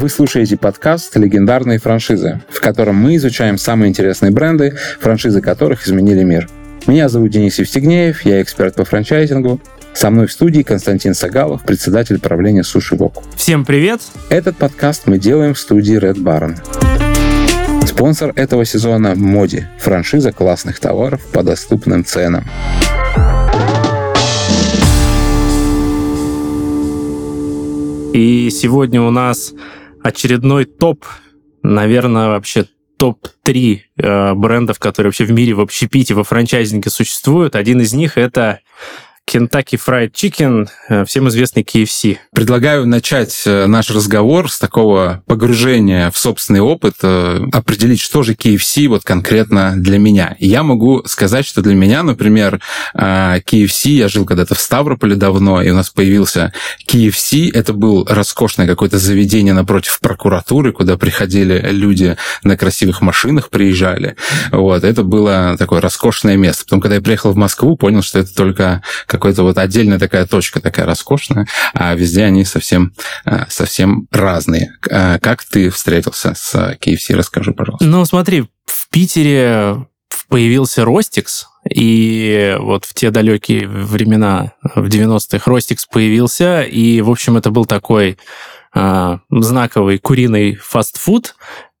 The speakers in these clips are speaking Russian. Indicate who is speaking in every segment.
Speaker 1: Вы слушаете подкаст «Легендарные франшизы», в котором мы изучаем самые интересные бренды, франшизы которых изменили мир. Меня зовут Денис Евстигнеев, я эксперт по франчайзингу. Со мной в студии Константин Сагалов, председатель правления Суши Вок.
Speaker 2: Всем привет!
Speaker 1: Этот подкаст мы делаем в студии Red Baron. Спонсор этого сезона – Моди, франшиза классных товаров по доступным ценам.
Speaker 2: И сегодня у нас очередной топ, наверное, вообще топ-3 э, брендов, которые вообще в мире в общепите, во франчайзинге существуют. Один из них это Kentucky Fried Chicken, э, всем известный KFC.
Speaker 1: Предлагаю начать э, наш разговор с такого погружения в собственный опыт, э, определить, что же KFC вот конкретно для меня. я могу сказать, что для меня, например, KFC, я жил когда-то в Ставрополе давно, и у нас появился KFC, это был роскошное какое-то заведение напротив прокуратуры, куда приходили люди на красивых машинах, приезжали. Вот, это было такое роскошное место. Потом, когда я приехал в Москву, понял, что это только какой-то вот отдельная такая точка, такая роскошная, а везде они совсем, а, совсем разные. А как ты встретился с KFC? Расскажи, пожалуйста.
Speaker 2: Ну, смотри, в Питере появился Ростикс, и вот в те далекие времена, в 90-х, Ростикс появился, и, в общем, это был такой э, знаковый куриный фастфуд.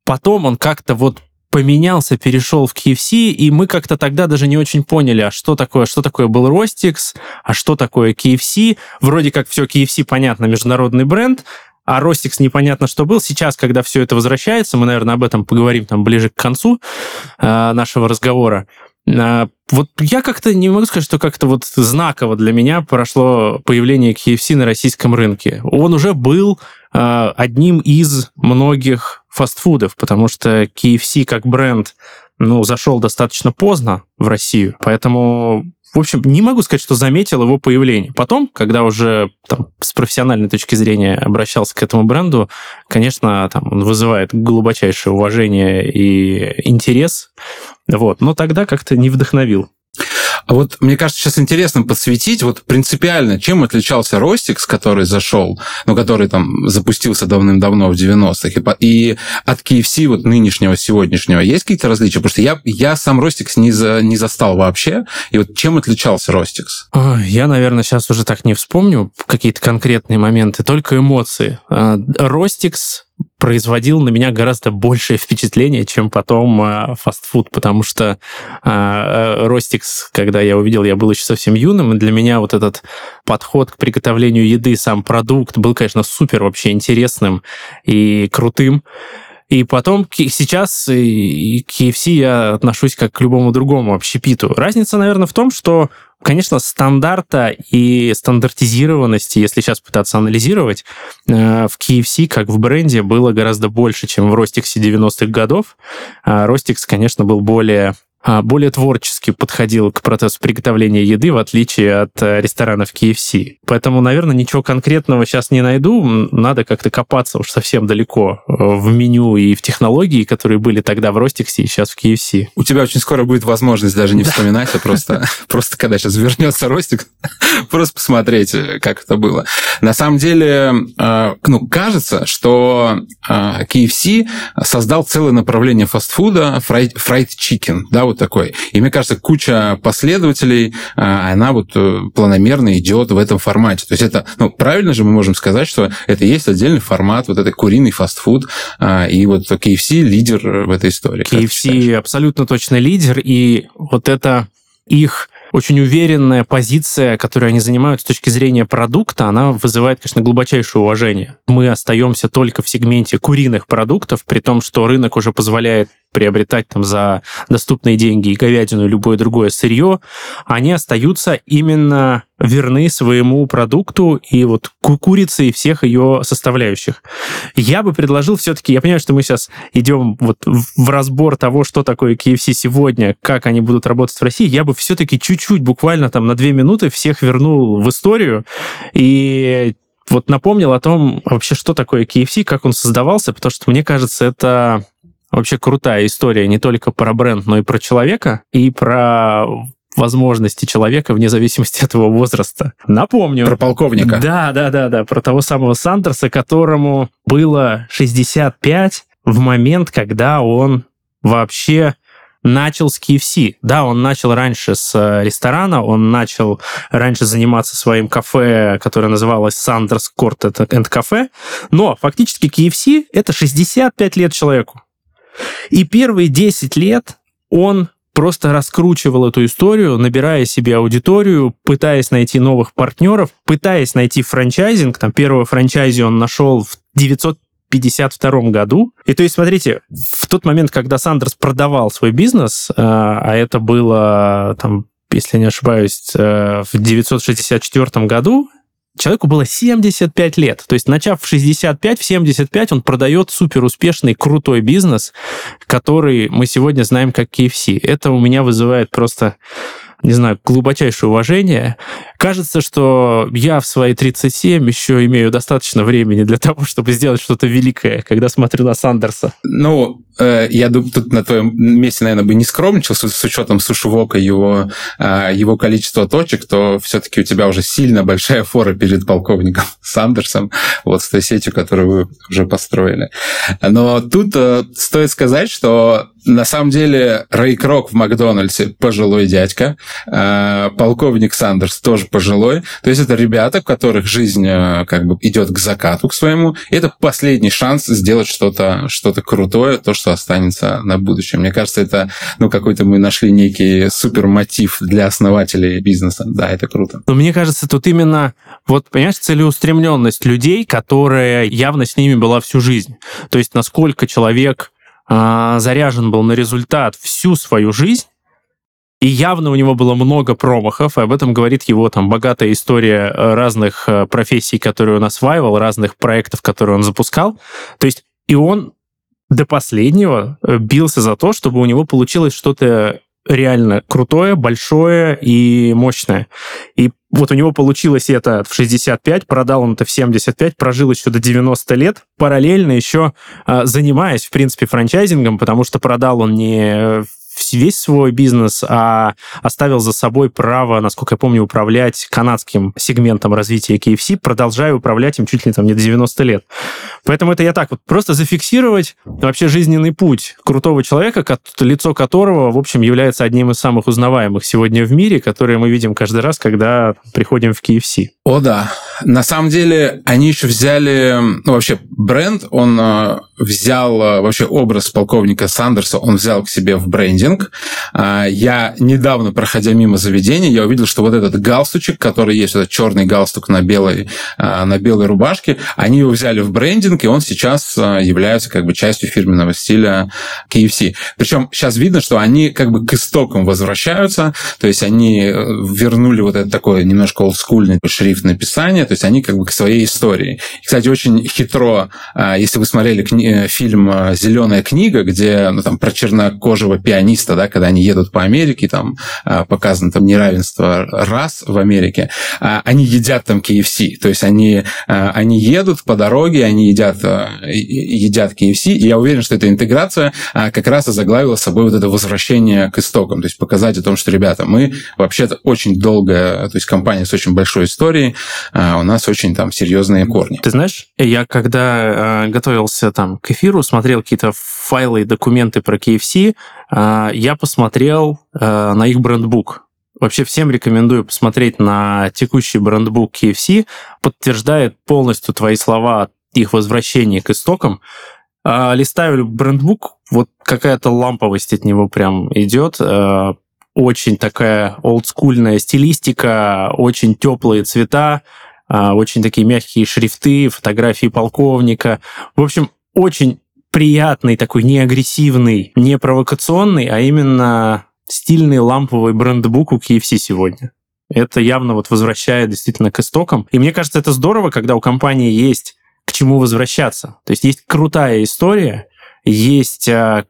Speaker 2: Потом он как-то вот поменялся, перешел в KFC, и мы как-то тогда даже не очень поняли, а что такое, что такое был Ростикс, а что такое KFC. Вроде как все KFC, понятно, международный бренд, а Ростикс непонятно, что был. Сейчас, когда все это возвращается, мы, наверное, об этом поговорим там ближе к концу э, нашего разговора. Э, вот я как-то не могу сказать, что как-то вот знаково для меня прошло появление KFC на российском рынке. Он уже был одним из многих фастфудов, потому что KFC как бренд ну, зашел достаточно поздно в Россию, поэтому в общем, не могу сказать, что заметил его появление. Потом, когда уже там, с профессиональной точки зрения обращался к этому бренду, конечно, там, он вызывает глубочайшее уважение и интерес. Вот. Но тогда как-то не вдохновил.
Speaker 1: А вот мне кажется, сейчас интересно подсветить вот принципиально, чем отличался Ростикс, который зашел, ну, который там запустился давным-давно в 90-х, и, и от KFC вот нынешнего, сегодняшнего. Есть какие-то различия? Потому что я, я сам Ростикс не, за, не застал вообще. И вот чем отличался Ростикс?
Speaker 2: Я, наверное, сейчас уже так не вспомню какие-то конкретные моменты, только эмоции. А, Ростикс производил на меня гораздо большее впечатление, чем потом э, фастфуд, потому что э, Ростикс, когда я увидел, я был еще совсем юным, и для меня вот этот подход к приготовлению еды, сам продукт был, конечно, супер вообще интересным и крутым. И потом сейчас к KFC я отношусь как к любому другому общепиту. Разница, наверное, в том, что Конечно, стандарта и стандартизированности, если сейчас пытаться анализировать, э, в KFC, как в бренде, было гораздо больше, чем в Ростиксе 90-х годов. Ростикс, конечно, был более а, более творчески подходил к процессу приготовления еды, в отличие от э, ресторанов KFC. Поэтому, наверное, ничего конкретного сейчас не найду. Надо как-то копаться уж совсем далеко э, в меню и в технологии, которые были тогда в Ростиксе и сейчас в KFC.
Speaker 1: У тебя очень скоро будет возможность даже не вспоминать, а просто, просто когда сейчас вернется Ростик, просто посмотреть, как это было. На самом деле, э, ну, кажется, что KFC создал целое направление фастфуда, fried chicken, да, вот такой. И мне кажется, куча последователей, а, она вот э, планомерно идет в этом формате. То есть это, ну, правильно же мы можем сказать, что это есть отдельный формат, вот это куриный фастфуд, а, и вот KFC лидер в этой истории.
Speaker 2: KFC абсолютно точно лидер, и вот это их очень уверенная позиция, которую они занимают с точки зрения продукта, она вызывает, конечно, глубочайшее уважение. Мы остаемся только в сегменте куриных продуктов, при том, что рынок уже позволяет приобретать там за доступные деньги и говядину, и любое другое сырье, они остаются именно верны своему продукту и вот курице и всех ее составляющих. Я бы предложил все-таки, я понимаю, что мы сейчас идем вот в разбор того, что такое KFC сегодня, как они будут работать в России, я бы все-таки чуть-чуть, буквально там на две минуты всех вернул в историю и вот напомнил о том вообще, что такое KFC, как он создавался, потому что мне кажется, это Вообще крутая история не только про бренд, но и про человека, и про возможности человека вне зависимости от его возраста. Напомню.
Speaker 1: Про полковника.
Speaker 2: Да, да, да, да, про того самого Сандерса, которому было 65 в момент, когда он вообще начал с KFC. Да, он начал раньше с э, ресторана, он начал раньше заниматься своим кафе, которое называлось Sanders Court and Cafe, но фактически KFC — это 65 лет человеку. И первые 10 лет он просто раскручивал эту историю, набирая себе аудиторию, пытаясь найти новых партнеров, пытаясь найти франчайзинг. Там первого франчайзи он нашел в 900 1952 году. И то есть, смотрите, в тот момент, когда Сандерс продавал свой бизнес, э, а это было, там, если я не ошибаюсь, э, в 964 году, человеку было 75 лет. То есть, начав в 65, в 75 он продает супер успешный, крутой бизнес, который мы сегодня знаем как KFC. Это у меня вызывает просто не знаю, глубочайшее уважение. Кажется, что я в свои 37 еще имею достаточно времени для того, чтобы сделать что-то великое, когда смотрю на Сандерса.
Speaker 1: Ну, э, я думаю, тут на твоем месте, наверное, бы не скромничал с, с учетом сушевока его, э, его количества точек, то все-таки у тебя уже сильно большая фора перед полковником Сандерсом, вот с той сетью, которую вы уже построили. Но тут э, стоит сказать, что на самом деле Рэй Крок в Макдональдсе пожилой дядька, полковник Сандерс тоже пожилой. То есть это ребята, у которых жизнь э, как бы идет к закату, к своему. И это последний шанс сделать что-то что крутое, то, что останется на будущее. Мне кажется, это ну, какой-то мы нашли некий супер мотив для основателей бизнеса. Да, это круто.
Speaker 2: Но мне кажется, тут именно, вот, понимаешь, целеустремленность людей, которая явно с ними была всю жизнь. То есть насколько человек а, заряжен был на результат всю свою жизнь, и явно у него было много промахов, и об этом говорит его там богатая история э, разных э, профессий, которые он осваивал, разных проектов, которые он запускал. То есть и он до последнего э, бился за то, чтобы у него получилось что-то реально крутое, большое и мощное. И вот у него получилось это в 65, продал он это в 75, прожил еще до 90 лет, параллельно еще занимаясь, в принципе, франчайзингом, потому что продал он не весь свой бизнес, а оставил за собой право, насколько я помню, управлять канадским сегментом развития KFC, продолжая управлять им чуть ли там не до 90 лет. Поэтому это я так вот просто зафиксировать вообще жизненный путь крутого человека, лицо которого, в общем, является одним из самых узнаваемых сегодня в мире, которые мы видим каждый раз, когда приходим в KFC.
Speaker 1: О, да. На самом деле, они еще взяли, ну, вообще, бренд, он э, взял э, вообще образ полковника Сандерса, он взял к себе в брендинг. Э, я недавно, проходя мимо заведения, я увидел, что вот этот галстучек, который есть, этот черный галстук на белой, на белой рубашке, они его взяли в брендинг, и он сейчас является как бы частью фирменного стиля KFC. Причем сейчас видно, что они как бы к истокам возвращаются, то есть они вернули вот это такое немножко олдскульный шрифт написания, то есть они как бы к своей истории. И, кстати, очень хитро, если вы смотрели кни Э, фильм э, «Зеленая книга», где ну, там, про чернокожего пианиста, да, когда они едут по Америке, там э, показано там неравенство рас в Америке, они едят там KFC, то есть они, они едут по дороге, они едят, едят KFC, и я уверен, что эта интеграция как раз и заглавила собой вот это возвращение к истокам, то есть показать о том, что, ребята, мы вообще-то очень долгая, то есть компания с очень большой историей, у нас очень там серьезные корни.
Speaker 2: Ты знаешь, я когда готовился там к эфиру, смотрел какие-то файлы и документы про KFC, а, я посмотрел а, на их брендбук. Вообще всем рекомендую посмотреть на текущий брендбук KFC, подтверждает полностью твои слова их возвращения к истокам. А, листаю брендбук, вот какая-то ламповость от него прям идет, очень такая олдскульная стилистика, очень теплые цвета, очень такие мягкие шрифты, фотографии полковника. В общем, очень приятный, такой не агрессивный, не провокационный, а именно стильный ламповый брендбук у KFC сегодня. Это явно вот возвращает действительно к истокам. И мне кажется, это здорово, когда у компании есть к чему возвращаться. То есть есть крутая история, есть а,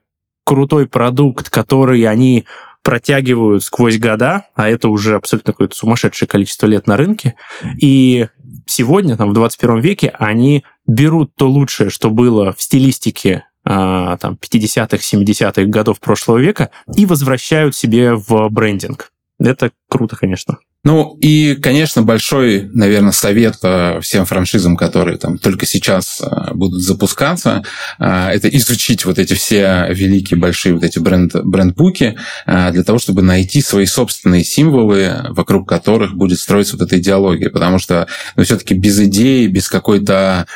Speaker 2: крутой продукт, который они протягивают сквозь года, а это уже абсолютно какое-то сумасшедшее количество лет на рынке. И сегодня, там, в 21 веке, они берут то лучшее, что было в стилистике а, там, 50-х, 70-х годов прошлого века и возвращают себе в брендинг. это круто, конечно.
Speaker 1: Ну и, конечно, большой, наверное, совет э, всем франшизам, которые там только сейчас э, будут запускаться, э, это изучить вот эти все великие большие вот эти бренд, брендбуки для того, чтобы найти свои собственные символы, вокруг которых будет строиться вот эта идеология. Потому что ну, все-таки без идеи, без какой-то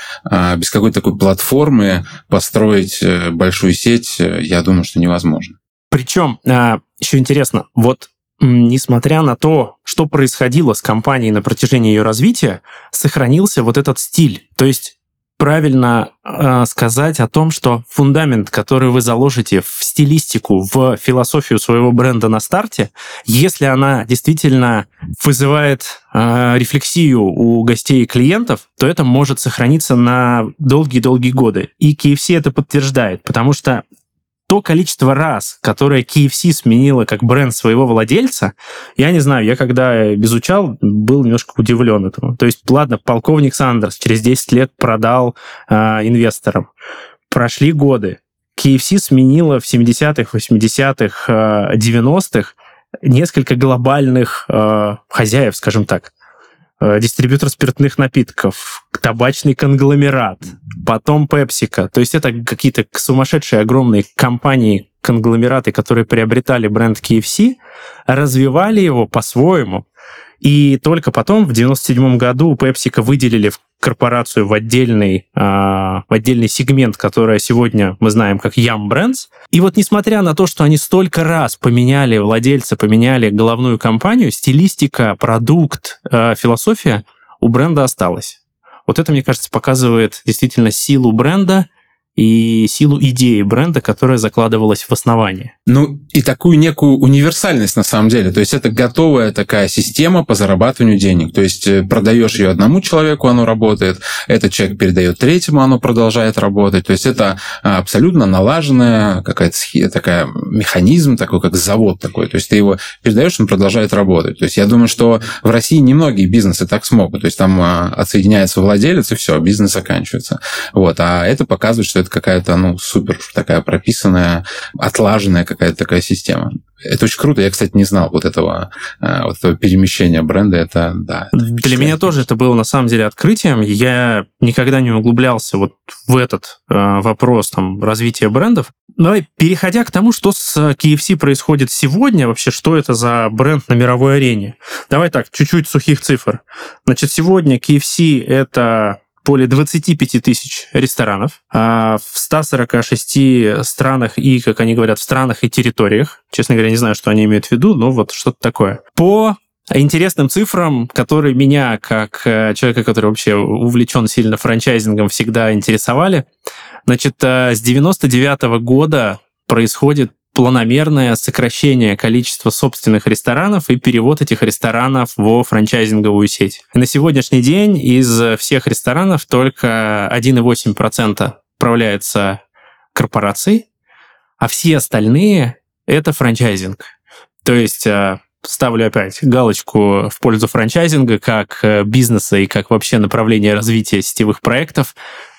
Speaker 1: без какой-то такой платформы построить большую сеть, я думаю, что невозможно.
Speaker 2: Причем еще интересно, вот несмотря на то, что происходило с компанией на протяжении ее развития, сохранился вот этот стиль. То есть правильно э, сказать о том, что фундамент, который вы заложите в стилистику, в философию своего бренда на старте, если она действительно вызывает э, рефлексию у гостей и клиентов, то это может сохраниться на долгие-долгие годы. И KFC это подтверждает, потому что то количество раз, которое KFC сменила как бренд своего владельца, я не знаю, я когда изучал, был немножко удивлен этому. То есть, ладно, полковник Сандерс через 10 лет продал э, инвесторам. Прошли годы. KFC сменила в 70-х, 80-х, 90-х несколько глобальных э, хозяев, скажем так. Э, дистрибьютор спиртных напитков, табачный конгломерат, потом Пепсика. То есть это какие-то сумасшедшие огромные компании, конгломераты, которые приобретали бренд KFC, развивали его по-своему, и только потом, в 97 году, PepsiCo выделили в корпорацию в отдельный, э, в отдельный сегмент, который сегодня мы знаем как Yum Brands. И вот несмотря на то, что они столько раз поменяли владельца, поменяли головную компанию, стилистика, продукт, э, философия у бренда осталась. Вот это, мне кажется, показывает действительно силу бренда и силу идеи бренда, которая закладывалась в основании.
Speaker 1: Ну, и такую некую универсальность на самом деле. То есть это готовая такая система по зарабатыванию денег. То есть э, продаешь ее одному человеку, оно работает, этот человек передает третьему, оно продолжает работать. То есть это а, абсолютно налаженная какая-то такая механизм, такой как завод такой. То есть ты его передаешь, он продолжает работать. То есть я думаю, что в России немногие бизнесы так смогут. То есть там а, отсоединяется владелец, и все, бизнес заканчивается. Вот. А это показывает, что это какая-то, ну, супер такая прописанная, отлаженная какая-то такая система. Это очень круто. Я, кстати, не знал вот этого, э, вот этого перемещения бренда. Это, да. Это
Speaker 2: Для меня тоже это было, на самом деле, открытием. Я никогда не углублялся вот в этот э, вопрос там, развития брендов. Давай, переходя к тому, что с KFC происходит сегодня, вообще, что это за бренд на мировой арене. Давай так, чуть-чуть сухих цифр. Значит, сегодня KFC — это более 25 тысяч ресторанов а в 146 странах и, как они говорят, в странах и территориях. Честно говоря, не знаю, что они имеют в виду, но вот что-то такое. По интересным цифрам, которые меня, как э, человека, который вообще увлечен сильно франчайзингом, всегда интересовали. Значит, э, с 99 -го года происходит планомерное сокращение количества собственных ресторанов и перевод этих ресторанов во франчайзинговую сеть. на сегодняшний день из всех ресторанов только 1,8% управляется корпорацией, а все остальные — это франчайзинг. То есть э, ставлю опять галочку в пользу франчайзинга как э, бизнеса и как вообще направления развития сетевых проектов.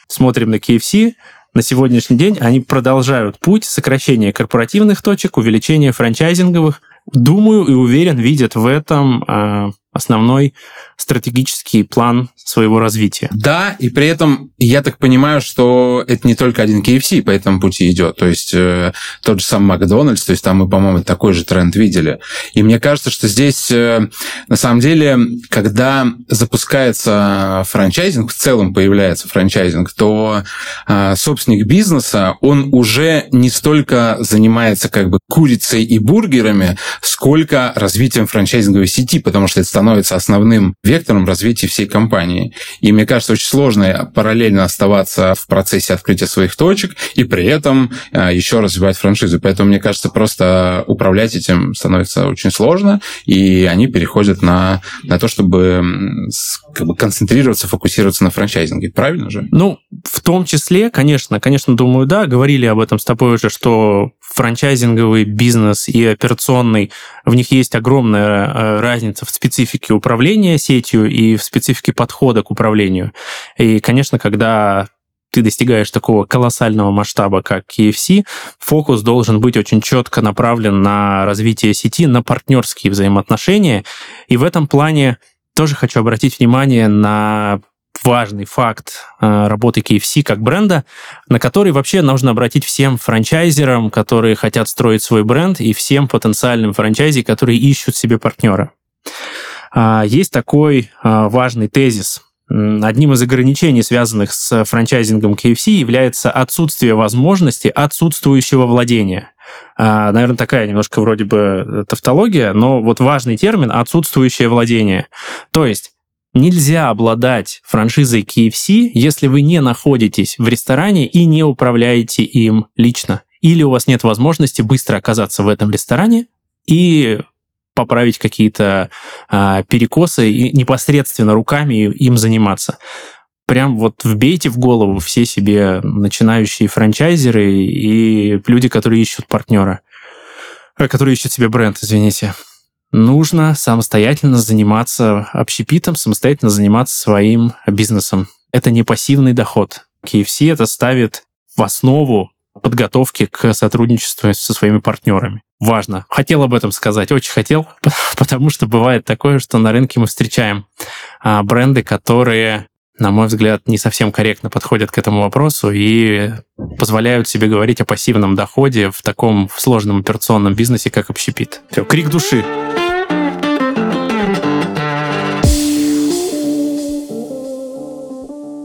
Speaker 2: Смотрим на KFC, на сегодняшний день они продолжают путь сокращения корпоративных точек, увеличения франчайзинговых. Думаю и уверен, видят в этом э, основной стратегический план своего развития.
Speaker 1: Да, и при этом я так понимаю, что это не только один KFC по этому пути идет. То есть э, тот же сам Макдональдс, то есть там мы, по-моему, такой же тренд видели. И мне кажется, что здесь э, на самом деле, когда запускается франчайзинг, в целом появляется франчайзинг, то э, собственник бизнеса, он уже не столько занимается как бы курицей и бургерами, сколько развитием франчайзинговой сети, потому что это становится основным вектором развития всей компании. И мне кажется, очень сложно параллельно оставаться в процессе открытия своих точек и при этом а, еще развивать франшизу. Поэтому, мне кажется, просто управлять этим становится очень сложно, и они переходят на, на то, чтобы как бы концентрироваться, фокусироваться на франчайзинге. Правильно же?
Speaker 2: Ну, в том числе, конечно, конечно, думаю, да, говорили об этом с тобой уже, что франчайзинговый бизнес и операционный, в них есть огромная э, разница в специфике управления сетью и в специфике подхода к управлению. И, конечно, когда ты достигаешь такого колоссального масштаба, как KFC, фокус должен быть очень четко направлен на развитие сети, на партнерские взаимоотношения. И в этом плане тоже хочу обратить внимание на важный факт э, работы KFC как бренда, на который вообще нужно обратить всем франчайзерам, которые хотят строить свой бренд, и всем потенциальным франчайзи, которые ищут себе партнера. А, есть такой а, важный тезис. Одним из ограничений, связанных с франчайзингом KFC, является отсутствие возможности отсутствующего владения. А, наверное, такая немножко вроде бы тавтология, но вот важный термин – отсутствующее владение. То есть Нельзя обладать франшизой KFC, если вы не находитесь в ресторане и не управляете им лично. Или у вас нет возможности быстро оказаться в этом ресторане и поправить какие-то а, перекосы и непосредственно руками им заниматься. Прям вот вбейте в голову все себе начинающие франчайзеры и люди, которые ищут партнера, э, которые ищут себе бренд, извините. Нужно самостоятельно заниматься общепитом, самостоятельно заниматься своим бизнесом. Это не пассивный доход. KFC это ставит в основу подготовки к сотрудничеству со своими партнерами важно. Хотел об этом сказать, очень хотел, потому что бывает такое, что на рынке мы встречаем а, бренды, которые, на мой взгляд, не совсем корректно подходят к этому вопросу и позволяют себе говорить о пассивном доходе в таком сложном операционном бизнесе, как общепит. Все, крик души.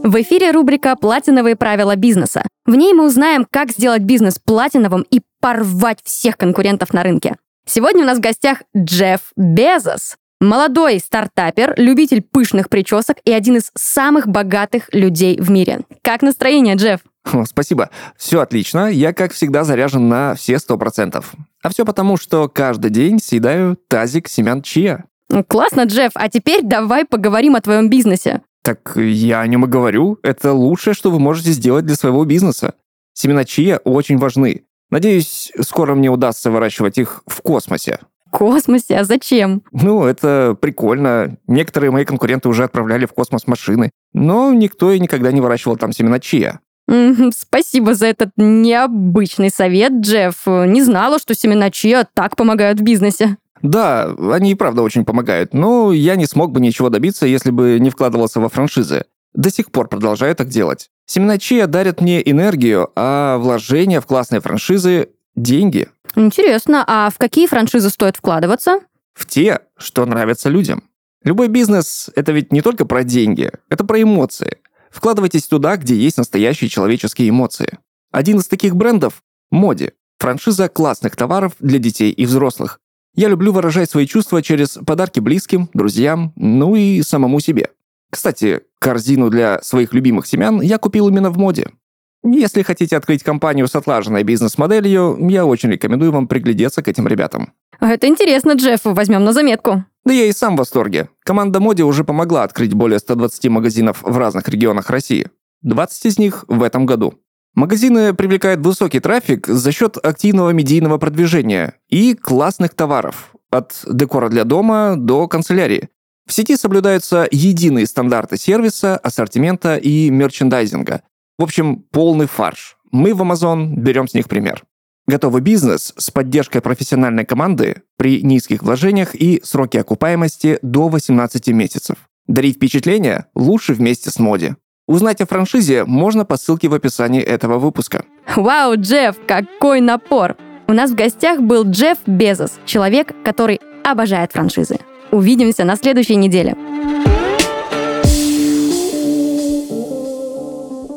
Speaker 3: В эфире рубрика «Платиновые правила бизнеса». В ней мы узнаем, как сделать бизнес платиновым и порвать всех конкурентов на рынке. Сегодня у нас в гостях Джефф Безос. Молодой стартапер, любитель пышных причесок и один из самых богатых людей в мире. Как настроение, Джефф?
Speaker 4: О, спасибо. Все отлично. Я, как всегда, заряжен на все сто процентов. А все потому, что каждый день съедаю тазик семян чия.
Speaker 3: Классно, Джефф. А теперь давай поговорим о твоем бизнесе.
Speaker 4: Так я о нем и говорю. Это лучшее, что вы можете сделать для своего бизнеса. Семена чия очень важны. Надеюсь, скоро мне удастся выращивать их в космосе.
Speaker 3: В космосе? А зачем?
Speaker 4: Ну, это прикольно. Некоторые мои конкуренты уже отправляли в космос машины. Но никто и никогда не выращивал там семена чия.
Speaker 3: Спасибо за этот необычный совет, Джефф. Не знала, что семена чия так помогают в бизнесе.
Speaker 4: Да, они и правда очень помогают, но я не смог бы ничего добиться, если бы не вкладывался во франшизы. До сих пор продолжаю так делать. Семена чия дарят мне энергию, а вложения в классные франшизы – деньги.
Speaker 3: Интересно, а в какие франшизы стоит вкладываться?
Speaker 4: В те, что нравятся людям. Любой бизнес – это ведь не только про деньги, это про эмоции. Вкладывайтесь туда, где есть настоящие человеческие эмоции. Один из таких брендов – Моди. Франшиза классных товаров для детей и взрослых. Я люблю выражать свои чувства через подарки близким, друзьям, ну и самому себе. Кстати, корзину для своих любимых семян я купил именно в моде. Если хотите открыть компанию с отлаженной бизнес-моделью, я очень рекомендую вам приглядеться к этим ребятам.
Speaker 3: Это интересно, Джефф, возьмем на заметку.
Speaker 4: Да я и сам в восторге. Команда Моди уже помогла открыть более 120 магазинов в разных регионах России. 20 из них в этом году. Магазины привлекают высокий трафик за счет активного медийного продвижения и классных товаров, от декора для дома до канцелярии. В сети соблюдаются единые стандарты сервиса, ассортимента и мерчендайзинга. В общем, полный фарш. Мы в Amazon берем с них пример. Готовый бизнес с поддержкой профессиональной команды при низких вложениях и сроке окупаемости до 18 месяцев. Дарить впечатление лучше вместе с Моди. Узнать о франшизе можно по ссылке в описании этого выпуска.
Speaker 3: Вау, Джефф, какой напор! У нас в гостях был Джефф Безос, человек, который обожает франшизы. Увидимся на следующей неделе.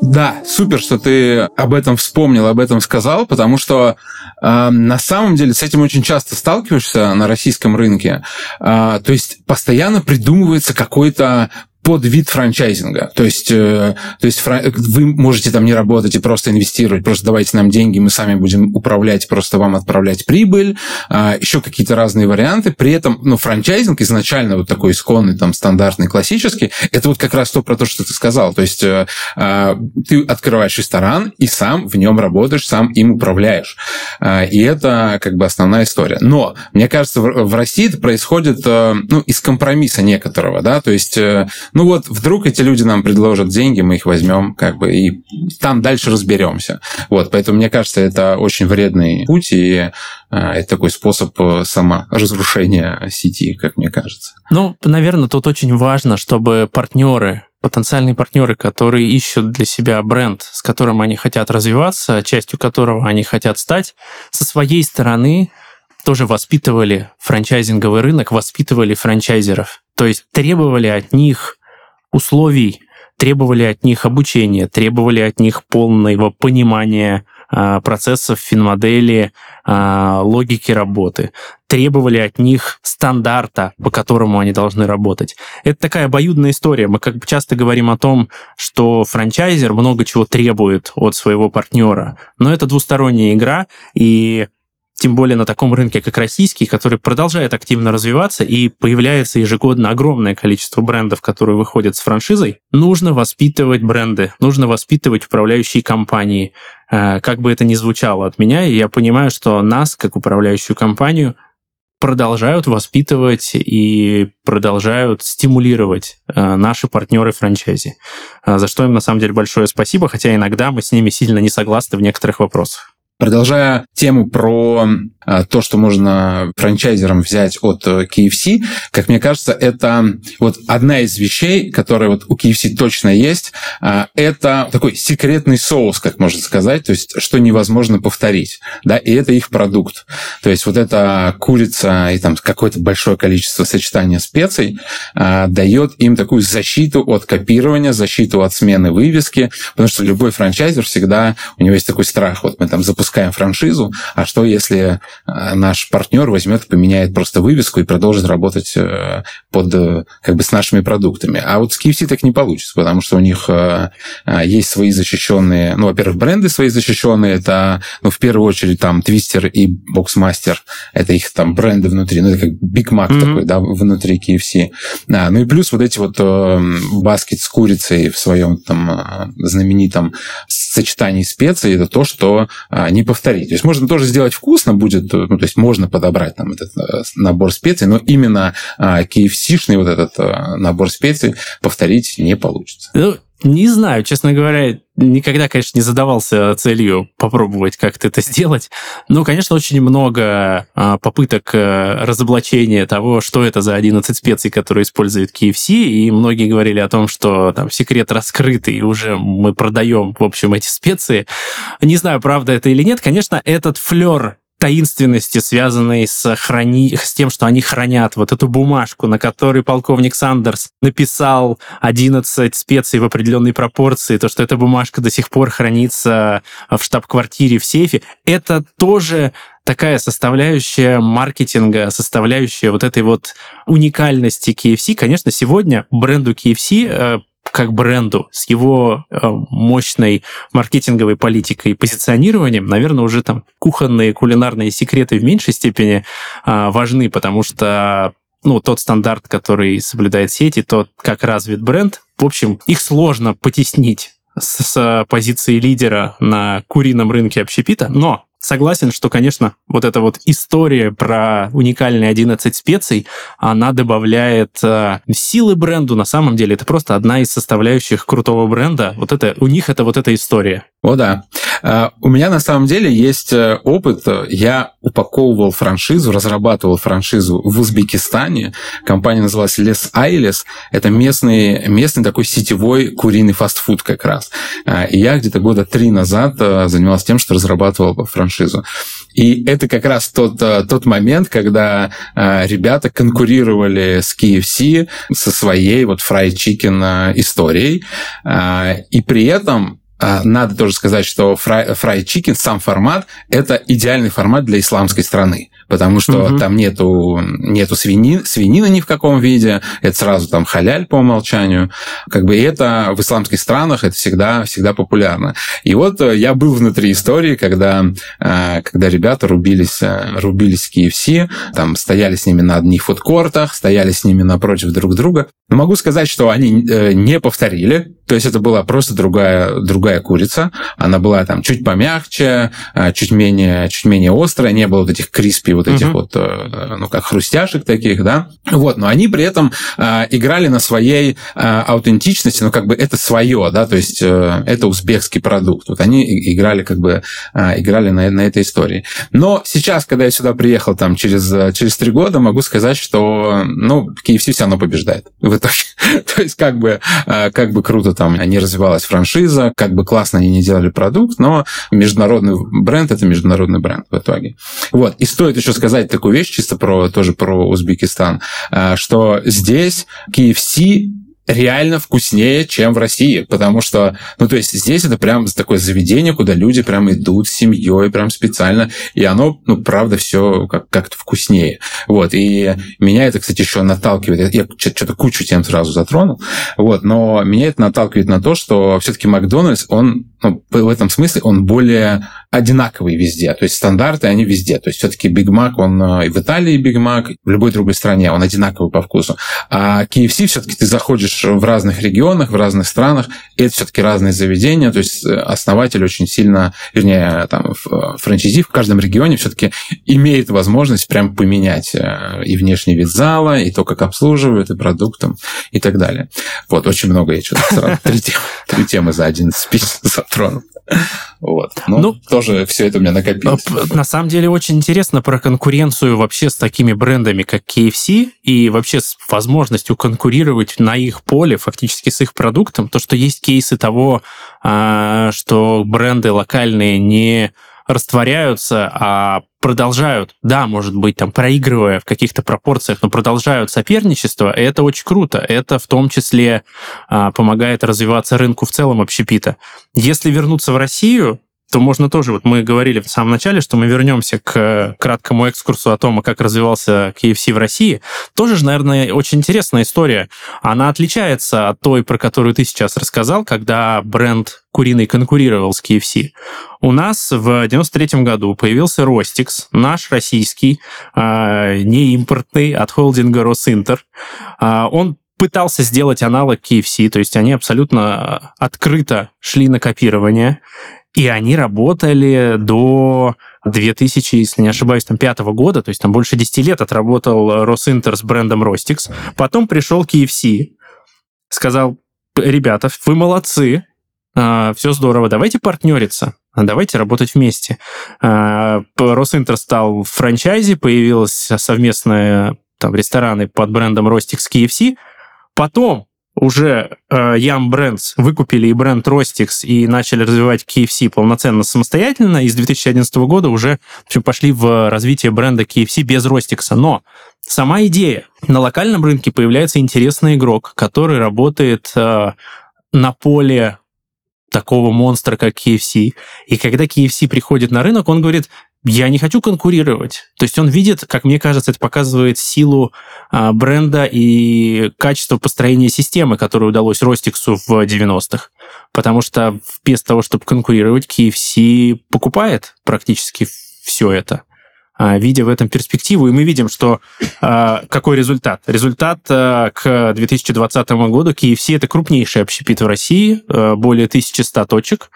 Speaker 1: Да, супер, что ты об этом вспомнил, об этом сказал, потому что э, на самом деле с этим очень часто сталкиваешься на российском рынке. Э, то есть постоянно придумывается какой-то под вид франчайзинга. То есть, э, то есть фран... вы можете там не работать и просто инвестировать, просто давайте нам деньги, мы сами будем управлять, просто вам отправлять прибыль, э, еще какие-то разные варианты. При этом, ну, франчайзинг изначально вот такой исконный, там, стандартный, классический, это вот как раз то про то, что ты сказал. То есть э, э, ты открываешь ресторан и сам в нем работаешь, сам им управляешь. Э, и это как бы основная история. Но, мне кажется, в, в России это происходит, э, ну, из компромисса некоторого, да, то есть э, ну вот вдруг эти люди нам предложат деньги, мы их возьмем, как бы, и там дальше разберемся. Вот, поэтому мне кажется, это очень вредный путь, и э, это такой способ э, саморазрушения сети, как мне кажется.
Speaker 2: Ну, наверное, тут очень важно, чтобы партнеры потенциальные партнеры, которые ищут для себя бренд, с которым они хотят развиваться, частью которого они хотят стать, со своей стороны тоже воспитывали франчайзинговый рынок, воспитывали франчайзеров. То есть требовали от них условий, требовали от них обучения, требовали от них полного понимания а, процессов финмодели, а, логики работы, требовали от них стандарта, по которому они должны работать. Это такая обоюдная история. Мы как бы часто говорим о том, что франчайзер много чего требует от своего партнера, но это двусторонняя игра, и тем более на таком рынке, как российский, который продолжает активно развиваться и появляется ежегодно огромное количество брендов, которые выходят с франшизой, нужно воспитывать бренды, нужно воспитывать управляющие компании. Э, как бы это ни звучало от меня, я понимаю, что нас, как управляющую компанию, продолжают воспитывать и продолжают стимулировать э, наши партнеры франчайзи. Э, за что им на самом деле большое спасибо, хотя иногда мы с ними сильно не согласны в некоторых вопросах.
Speaker 1: Продолжая тему про то, что можно франчайзерам взять от э, KFC, как мне кажется, это вот одна из вещей, которая вот у KFC точно есть, а, это такой секретный соус, как можно сказать, то есть что невозможно повторить, да, и это их продукт. То есть вот эта курица и там какое-то большое количество сочетания специй а, дает им такую защиту от копирования, защиту от смены вывески, потому что любой франчайзер всегда, у него есть такой страх, вот мы там запускаем франшизу, а что если наш партнер возьмет и поменяет просто вывеску и продолжит работать э, под, э, как бы с нашими продуктами. А вот с KFC так не получится, потому что у них есть свои защищенные, ну, во-первых, бренды свои защищенные, это, ну, в первую очередь, там, Twister и Boxmaster, это их там бренды внутри, ну, это как Big Mac mm-hmm. такой, да, внутри KFC. А, ну и плюс вот эти вот баскет с курицей в своем там знаменитом сочетании специй, это то, что не повторить. То есть можно тоже сделать вкусно будет, ну, то есть можно подобрать там этот э, набор специй, но именно KFC-шный вот этот э, набор специй повторить не получится.
Speaker 2: Ну, не знаю, честно говоря, никогда, конечно, не задавался целью попробовать как-то это сделать. Но, конечно, очень много а, попыток а, разоблачения того, что это за 11 специй, которые использует KFC, и многие говорили о том, что там секрет раскрытый, и уже мы продаем, в общем, эти специи. Не знаю, правда это или нет. Конечно, этот флер таинственности, связанной с, храни... с тем, что они хранят вот эту бумажку, на которой полковник Сандерс написал 11 специй в определенной пропорции, то, что эта бумажка до сих пор хранится в штаб-квартире в сейфе, это тоже такая составляющая маркетинга, составляющая вот этой вот уникальности KFC. Конечно, сегодня бренду KFC как бренду, с его э, мощной маркетинговой политикой и позиционированием, наверное, уже там кухонные кулинарные секреты в меньшей степени э, важны, потому что ну, тот стандарт, который соблюдает сети, тот, как развит бренд, в общем, их сложно потеснить с, с позиции лидера на курином рынке общепита, но Согласен, что, конечно, вот эта вот история про уникальные 11 специй, она добавляет э, силы бренду. На самом деле это просто одна из составляющих крутого бренда. Вот это у них это вот эта история.
Speaker 1: О, да. А, у меня на самом деле есть э, опыт. Я упаковывал франшизу, разрабатывал франшизу в Узбекистане. Компания называлась Les Ailes. Это местный, местный такой сетевой куриный фастфуд как раз. А, и я где-то года три назад э, занимался тем, что разрабатывал франшизу. И это как раз тот, э, тот момент, когда ребята конкурировали с KFC со своей вот chicken историей. И при этом надо тоже сказать, что fried chicken, сам формат, это идеальный формат для исламской страны потому что угу. там нету, нету свини, свинины ни в каком виде, это сразу там халяль по умолчанию. Как бы это в исламских странах это всегда, всегда популярно. И вот э, я был внутри истории, когда, э, когда ребята рубились, э, рубились в KFC, там стояли с ними на одних фудкортах, стояли с ними напротив друг друга. Но могу сказать, что они не повторили, то есть это была просто другая, другая курица. Она была там чуть помягче, чуть менее, чуть менее острая, не было вот этих криспи вот этих угу. вот, ну, как хрустяшек таких, да. Вот, но они при этом играли на своей аутентичности, ну, как бы это свое, да, то есть это узбекский продукт. Вот они играли как бы, играли на, на этой истории. Но сейчас, когда я сюда приехал там через, через три года, могу сказать, что, ну, KFC все равно побеждает в итоге. то есть как бы, как бы круто там не развивалась франшиза, как бы классно они не делали продукт, но международный бренд – это международный бренд в итоге. Вот. И стоит еще сказать такую вещь, чисто про, тоже про Узбекистан, что здесь KFC реально вкуснее, чем в России, потому что, ну, то есть здесь это прям такое заведение, куда люди прям идут с семьей, прям специально, и оно, ну, правда, все как- как-то вкуснее. Вот, и меня это, кстати, еще наталкивает, я что-то кучу тем сразу затронул, вот, но меня это наталкивает на то, что все-таки Макдональдс, он ну, в этом смысле он более одинаковый везде. То есть стандарты, они везде. То есть все-таки Биг Мак, он э, и в Италии Биг Мак, в любой другой стране, он одинаковый по вкусу. А KFC все-таки ты заходишь в разных регионах, в разных странах, и это все-таки разные заведения. То есть э, основатель очень сильно, вернее, там, э, франчайзи в каждом регионе все-таки имеет возможность прям поменять и внешний вид зала, и то, как обслуживают, и продуктом, и так далее. Вот, очень много я что-то сразу. Три темы за один спич затронул. Вот. Ну, ну, тоже все это у меня накопилось.
Speaker 2: На самом деле очень интересно про конкуренцию вообще с такими брендами, как KFC, и вообще с возможностью конкурировать на их поле, фактически с их продуктом. То, что есть кейсы того, а, что бренды локальные не растворяются, а продолжают, да, может быть, там, проигрывая в каких-то пропорциях, но продолжают соперничество, и это очень круто. Это в том числе а, помогает развиваться рынку в целом общепита. Если вернуться в Россию, то можно тоже, вот мы говорили в самом начале, что мы вернемся к краткому экскурсу о том, как развивался KFC в России. Тоже же, наверное, очень интересная история. Она отличается от той, про которую ты сейчас рассказал, когда бренд куриный конкурировал с KFC. У нас в 93 году появился Ростикс, наш российский, э, не импортный, от холдинга Росинтер. Э, он пытался сделать аналог KFC, то есть они абсолютно открыто шли на копирование. И они работали до 2000, если не ошибаюсь, там, пятого года, то есть там больше 10 лет отработал Росинтер с брендом Rostix. Потом пришел KFC, сказал, ребята, вы молодцы, а, все здорово, давайте партнериться, давайте работать вместе. А, Росинтер стал в франчайзе, появилась совместная там рестораны под брендом Rostix KFC. Потом уже э, Yum Brands выкупили и бренд Rostix и начали развивать KFC полноценно самостоятельно, и с 2011 года уже в общем, пошли в развитие бренда KFC без Rostix. Но сама идея. На локальном рынке появляется интересный игрок, который работает э, на поле такого монстра, как KFC. И когда KFC приходит на рынок, он говорит, я не хочу конкурировать. То есть он видит, как мне кажется, это показывает силу а, бренда и качество построения системы, которую удалось Ростиксу в 90-х. Потому что вместо того, чтобы конкурировать, KFC покупает практически все это видя в этом перспективу, и мы видим, что а, какой результат. Результат а, к 2020 году KFC это крупнейший общепит в России, а, более 1100 точек.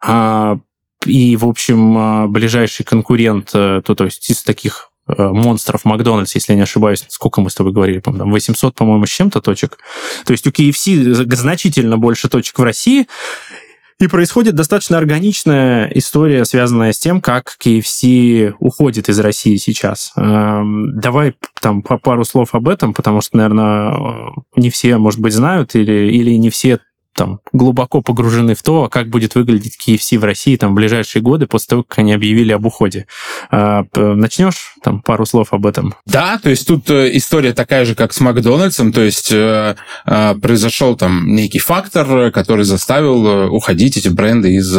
Speaker 2: А, и, в общем, а, ближайший конкурент, то, то есть из таких монстров Макдональдс, если я не ошибаюсь, сколько мы с тобой говорили, по-моему, 800, по-моему, с чем-то точек. То есть у KFC значительно больше точек в России, и происходит достаточно органичная история, связанная с тем, как KFC уходит из России сейчас. Эм, давай там по пару слов об этом, потому что, наверное, э, не все, может быть, знают или, или не все там глубоко погружены в то, как будет выглядеть KFC в России там в ближайшие годы после того, как они объявили об уходе. А, начнешь там пару слов об этом?
Speaker 1: Да, то есть тут э, история такая же, как с Макдональдсом, то есть э, э, произошел там некий фактор, который заставил уходить эти бренды из,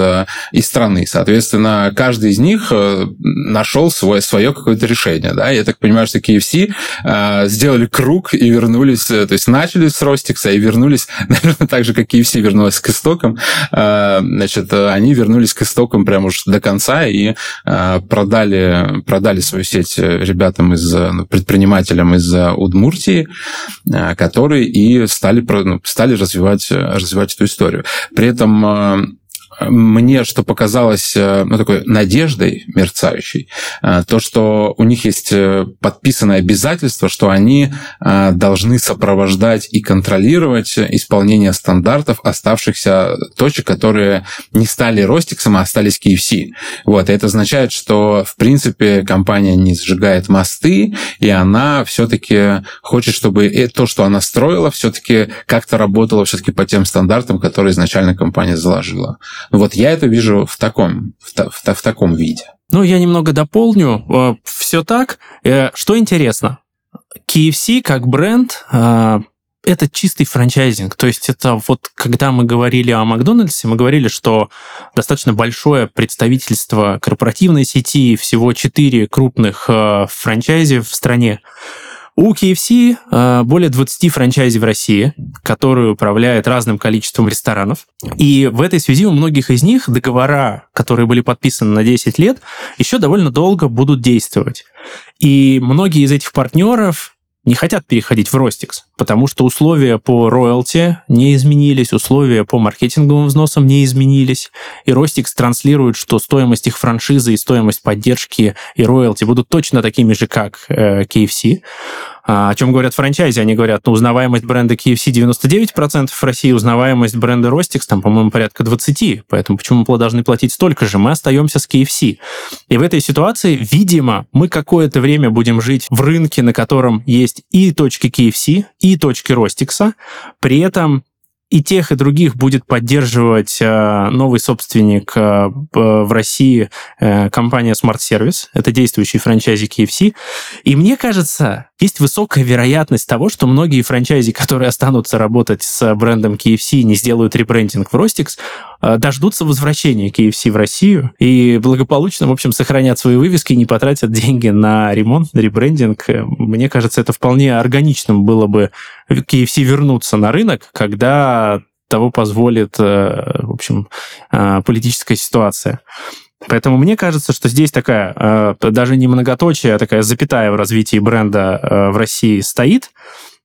Speaker 1: из страны. Соответственно, каждый из них нашел свое, свое какое-то решение. Да? Я так понимаю, что KFC сделали круг и вернулись, то есть начали с Ростикса и вернулись, наверное, так же, как KFC KFC вернулась к истокам, э, значит, они вернулись к истокам прямо уж до конца и э, продали, продали свою сеть ребятам из ну, предпринимателям из Удмуртии, э, которые и стали, ну, стали развивать, развивать эту историю. При этом мне что показалось ну, такой надеждой мерцающей, то, что у них есть подписанное обязательство, что они должны сопровождать и контролировать исполнение стандартов оставшихся точек, которые не стали Ростиксом, а остались KFC. Вот, и это означает, что, в принципе, компания не сжигает мосты, и она все-таки хочет, чтобы то, что она строила, все-таки как-то работало все-таки по тем стандартам, которые изначально компания заложила. Вот я это вижу в таком, в, в, в таком виде.
Speaker 2: Ну, я немного дополню. Э, Все так. Э, что интересно? KFC как бренд э, это чистый франчайзинг. То есть это вот когда мы говорили о Макдональдсе, мы говорили, что достаточно большое представительство корпоративной сети, всего четыре крупных франчайзи в стране. У KFC э, более 20 франчайзи в России, которые управляют разным количеством ресторанов. И в этой связи у многих из них договора, которые были подписаны на 10 лет, еще довольно долго будут действовать. И многие из этих партнеров не хотят переходить в Ростикс, потому что условия по роялти не изменились, условия по маркетинговым взносам не изменились, и Ростикс транслирует, что стоимость их франшизы и стоимость поддержки и роялти будут точно такими же, как э, KFC. А, о чем говорят франчайзи? Они говорят, ну, узнаваемость бренда KFC 99% в России, узнаваемость бренда Rostix там, по-моему, порядка 20%. Поэтому почему мы должны платить столько же? Мы остаемся с KFC. И в этой ситуации, видимо, мы какое-то время будем жить в рынке, на котором есть и точки KFC, и точки Ростикса. При этом и тех, и других будет поддерживать э, новый собственник э, в России э, компания Smart Service. Это действующий франчайзи KFC. И мне кажется, есть высокая вероятность того, что многие франчайзи, которые останутся работать с брендом KFC и не сделают ребрендинг в Rostix, дождутся возвращения KFC в Россию и благополучно, в общем, сохранят свои вывески и не потратят деньги на ремонт, на ребрендинг. Мне кажется, это вполне органичным было бы KFC вернуться на рынок, когда того позволит, э, в общем, э, политическая ситуация. Поэтому мне кажется, что здесь такая, э, даже не многоточие, а такая запятая в развитии бренда в России стоит.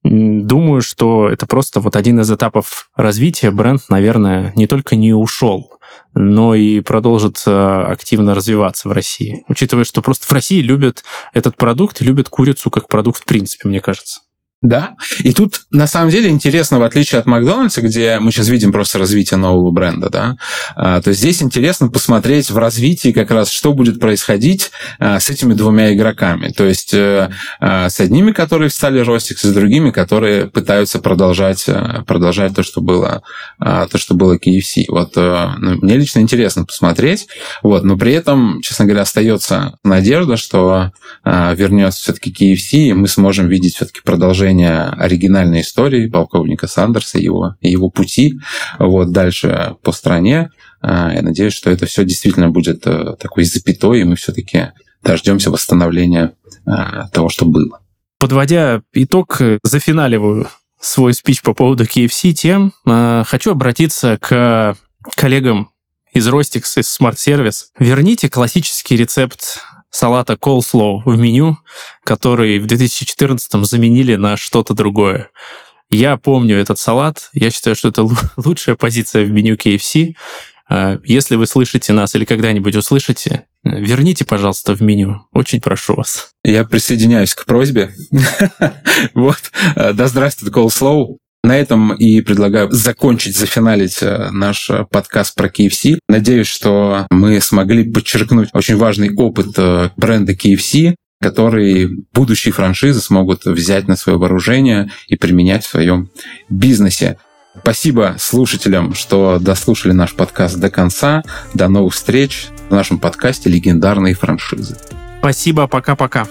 Speaker 2: Думаю, что это просто вот один из этапов развития. Бренд, наверное, не только не ушел, но и продолжит активно развиваться в России. Учитывая, что просто в России любят этот продукт, любят курицу как продукт в принципе, мне кажется.
Speaker 1: Да. И тут, на самом деле, интересно, в отличие от Макдональдса, где мы сейчас видим просто развитие нового бренда, да, а, то здесь интересно посмотреть в развитии как раз, что будет происходить а, с этими двумя игроками. То есть э, а, с одними, которые стали Ростикс, с другими, которые пытаются продолжать, э, продолжать то, что было, то, что было KFC. Вот э, ну, мне лично интересно посмотреть. Вот, но при этом, честно говоря, остается надежда, что вернется все-таки KFC, и мы сможем видеть все-таки продолжение продолжение оригинальной истории полковника Сандерса, его, его пути вот дальше по стране. А, я надеюсь, что это все действительно будет э, такой запятой, и мы все-таки дождемся восстановления а, того, что было.
Speaker 2: Подводя итог, зафиналиваю свой спич по поводу KFC тем, а, хочу обратиться к коллегам из Rostix, из Smart Service. Верните классический рецепт салата coleslaw в меню, который в 2014 заменили на что-то другое. Я помню этот салат. Я считаю, что это лучшая позиция в меню KFC. А, если вы слышите нас или когда-нибудь услышите, верните, пожалуйста, в меню. Очень прошу вас.
Speaker 1: Я присоединяюсь к просьбе. Вот. Да здравствует Coleslaw. На этом и предлагаю закончить, зафиналить э, наш э, подкаст про KFC. Надеюсь, что мы смогли подчеркнуть очень важный опыт э, бренда KFC, который будущие франшизы смогут взять на свое вооружение и применять в своем бизнесе. Спасибо слушателям, что дослушали наш подкаст до конца. До новых встреч в нашем подкасте «Легендарные франшизы».
Speaker 2: Спасибо, пока-пока.